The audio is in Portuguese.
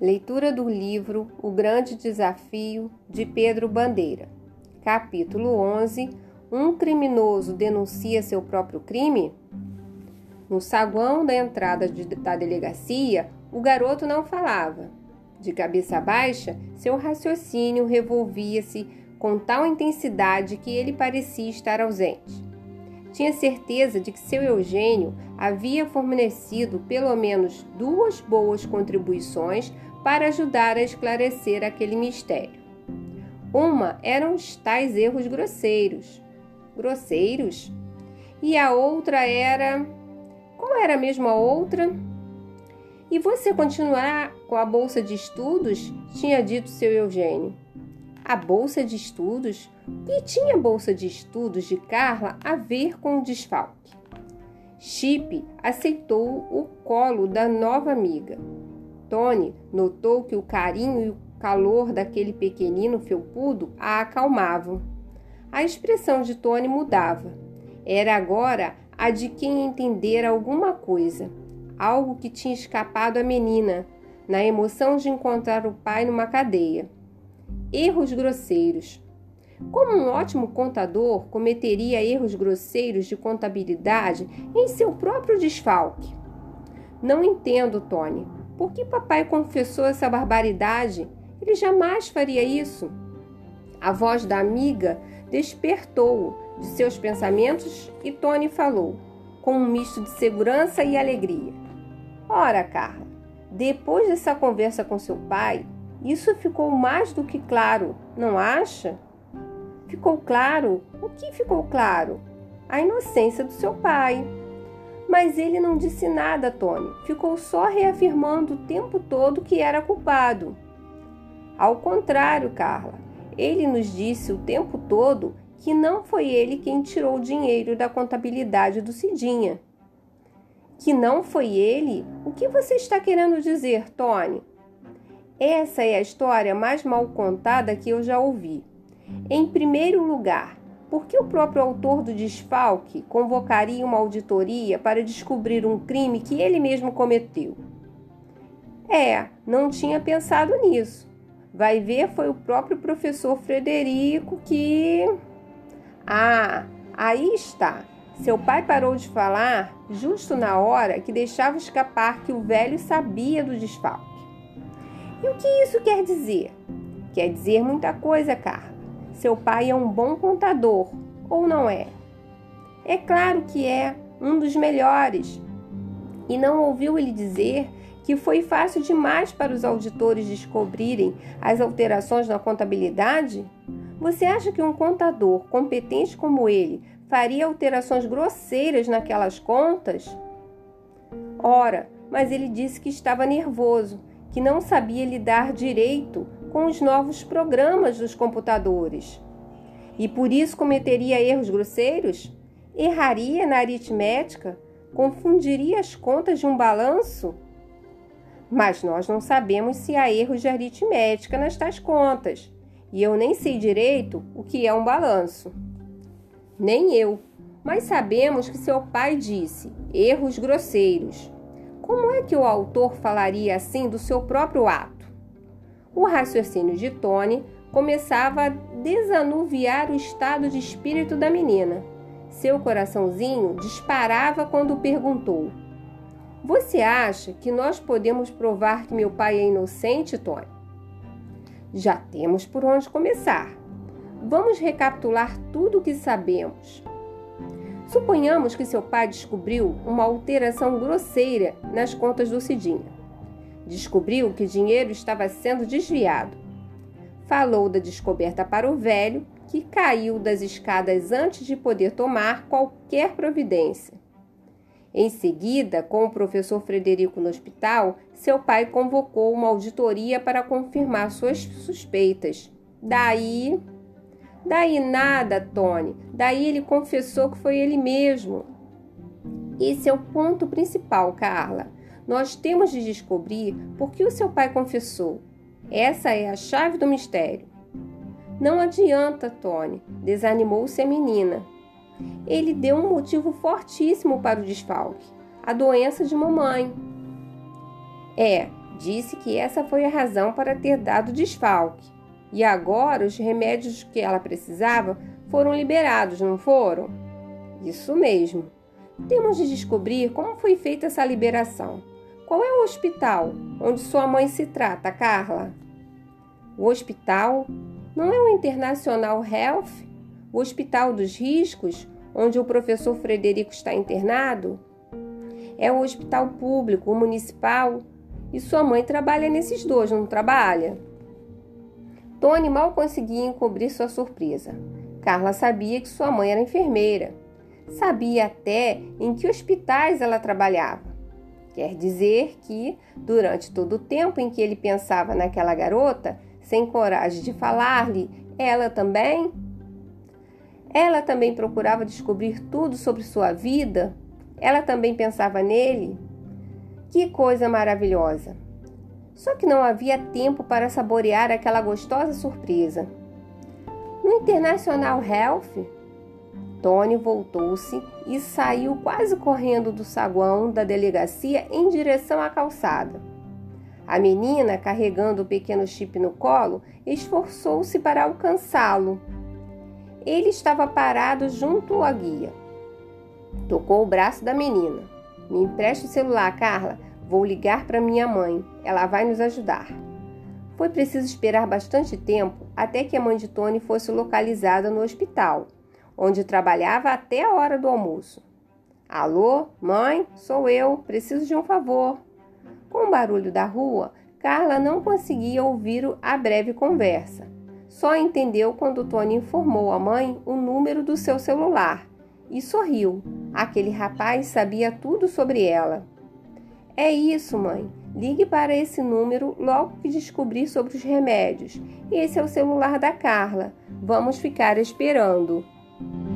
Leitura do livro O Grande Desafio de Pedro Bandeira. Capítulo 11. Um criminoso denuncia seu próprio crime? No saguão da entrada de, da delegacia, o garoto não falava. De cabeça baixa, seu raciocínio revolvia-se com tal intensidade que ele parecia estar ausente. Tinha certeza de que seu Eugênio havia fornecido pelo menos duas boas contribuições para ajudar a esclarecer aquele mistério. Uma eram os tais erros grosseiros. Grosseiros? E a outra era. Qual era mesmo a outra? E você continuará com a bolsa de estudos? tinha dito seu Eugênio. A bolsa de estudos? Que tinha a bolsa de estudos de Carla a ver com o desfalque? Chip aceitou o colo da nova amiga. Tony notou que o carinho e o calor daquele pequenino felpudo a acalmavam. A expressão de Tony mudava. Era agora a de quem entendera alguma coisa, algo que tinha escapado à menina, na emoção de encontrar o pai numa cadeia. Erros grosseiros. Como um ótimo contador cometeria erros grosseiros de contabilidade em seu próprio desfalque? Não entendo, Tony. Por que papai confessou essa barbaridade? Ele jamais faria isso. A voz da amiga despertou-o de seus pensamentos e Tony falou, com um misto de segurança e alegria. Ora, Carla, depois dessa conversa com seu pai, isso ficou mais do que claro, não acha? Ficou claro? O que ficou claro? A inocência do seu pai. Mas ele não disse nada, Tony. Ficou só reafirmando o tempo todo que era culpado. Ao contrário, Carla, ele nos disse o tempo todo que não foi ele quem tirou o dinheiro da contabilidade do Cidinha. Que não foi ele? O que você está querendo dizer, Tony? Essa é a história mais mal contada que eu já ouvi. Em primeiro lugar, por que o próprio autor do desfalque convocaria uma auditoria para descobrir um crime que ele mesmo cometeu? É, não tinha pensado nisso. Vai ver, foi o próprio professor Frederico que. Ah, aí está. Seu pai parou de falar justo na hora que deixava escapar que o velho sabia do desfalque. E o que isso quer dizer? Quer dizer muita coisa, Carla. Seu pai é um bom contador, ou não é? É claro que é, um dos melhores. E não ouviu ele dizer que foi fácil demais para os auditores descobrirem as alterações na contabilidade? Você acha que um contador competente como ele faria alterações grosseiras naquelas contas? Ora, mas ele disse que estava nervoso, que não sabia lidar direito com os novos programas dos computadores. E por isso cometeria erros grosseiros? Erraria na aritmética? Confundiria as contas de um balanço? Mas nós não sabemos se há erros de aritmética nas tais contas, e eu nem sei direito o que é um balanço. Nem eu, mas sabemos que seu pai disse erros grosseiros. Como é que o autor falaria assim do seu próprio ato? O raciocínio de Tony começava a desanuviar o estado de espírito da menina. Seu coraçãozinho disparava quando perguntou: Você acha que nós podemos provar que meu pai é inocente, Tony? Já temos por onde começar. Vamos recapitular tudo o que sabemos. Suponhamos que seu pai descobriu uma alteração grosseira nas contas do Cidinha. Descobriu que dinheiro estava sendo desviado. Falou da descoberta para o velho, que caiu das escadas antes de poder tomar qualquer providência. Em seguida, com o professor Frederico no hospital, seu pai convocou uma auditoria para confirmar suas suspeitas. Daí. Daí nada, Tony. Daí ele confessou que foi ele mesmo. Esse é o ponto principal, Carla. Nós temos de descobrir por que o seu pai confessou. Essa é a chave do mistério. Não adianta, Tony, desanimou-se a menina. Ele deu um motivo fortíssimo para o desfalque: a doença de mamãe. É, Disse que essa foi a razão para ter dado desfalque. E agora os remédios que ela precisava foram liberados, não foram? Isso mesmo. Temos de descobrir como foi feita essa liberação. Qual é o hospital onde sua mãe se trata, Carla? O hospital não é o International Health? O Hospital dos Riscos, onde o professor Frederico está internado? É o hospital público, o municipal, e sua mãe trabalha nesses dois, não trabalha? Tony mal conseguia encobrir sua surpresa. Carla sabia que sua mãe era enfermeira. Sabia até em que hospitais ela trabalhava. Quer dizer que, durante todo o tempo em que ele pensava naquela garota, sem coragem de falar-lhe, ela também. Ela também procurava descobrir tudo sobre sua vida. Ela também pensava nele. Que coisa maravilhosa! Só que não havia tempo para saborear aquela gostosa surpresa. No International Health, Tony voltou-se e saiu quase correndo do saguão da delegacia em direção à calçada. A menina, carregando o pequeno chip no colo, esforçou-se para alcançá-lo. Ele estava parado junto à guia. Tocou o braço da menina. Me empreste o celular, Carla. Vou ligar para minha mãe. Ela vai nos ajudar. Foi preciso esperar bastante tempo até que a mãe de Tony fosse localizada no hospital onde trabalhava até a hora do almoço. Alô, mãe, sou eu, preciso de um favor. Com o barulho da rua, Carla não conseguia ouvir a breve conversa. Só entendeu quando Tony informou à mãe o número do seu celular e sorriu. Aquele rapaz sabia tudo sobre ela. É isso, mãe. Ligue para esse número logo que descobrir sobre os remédios. Esse é o celular da Carla. Vamos ficar esperando. thank you.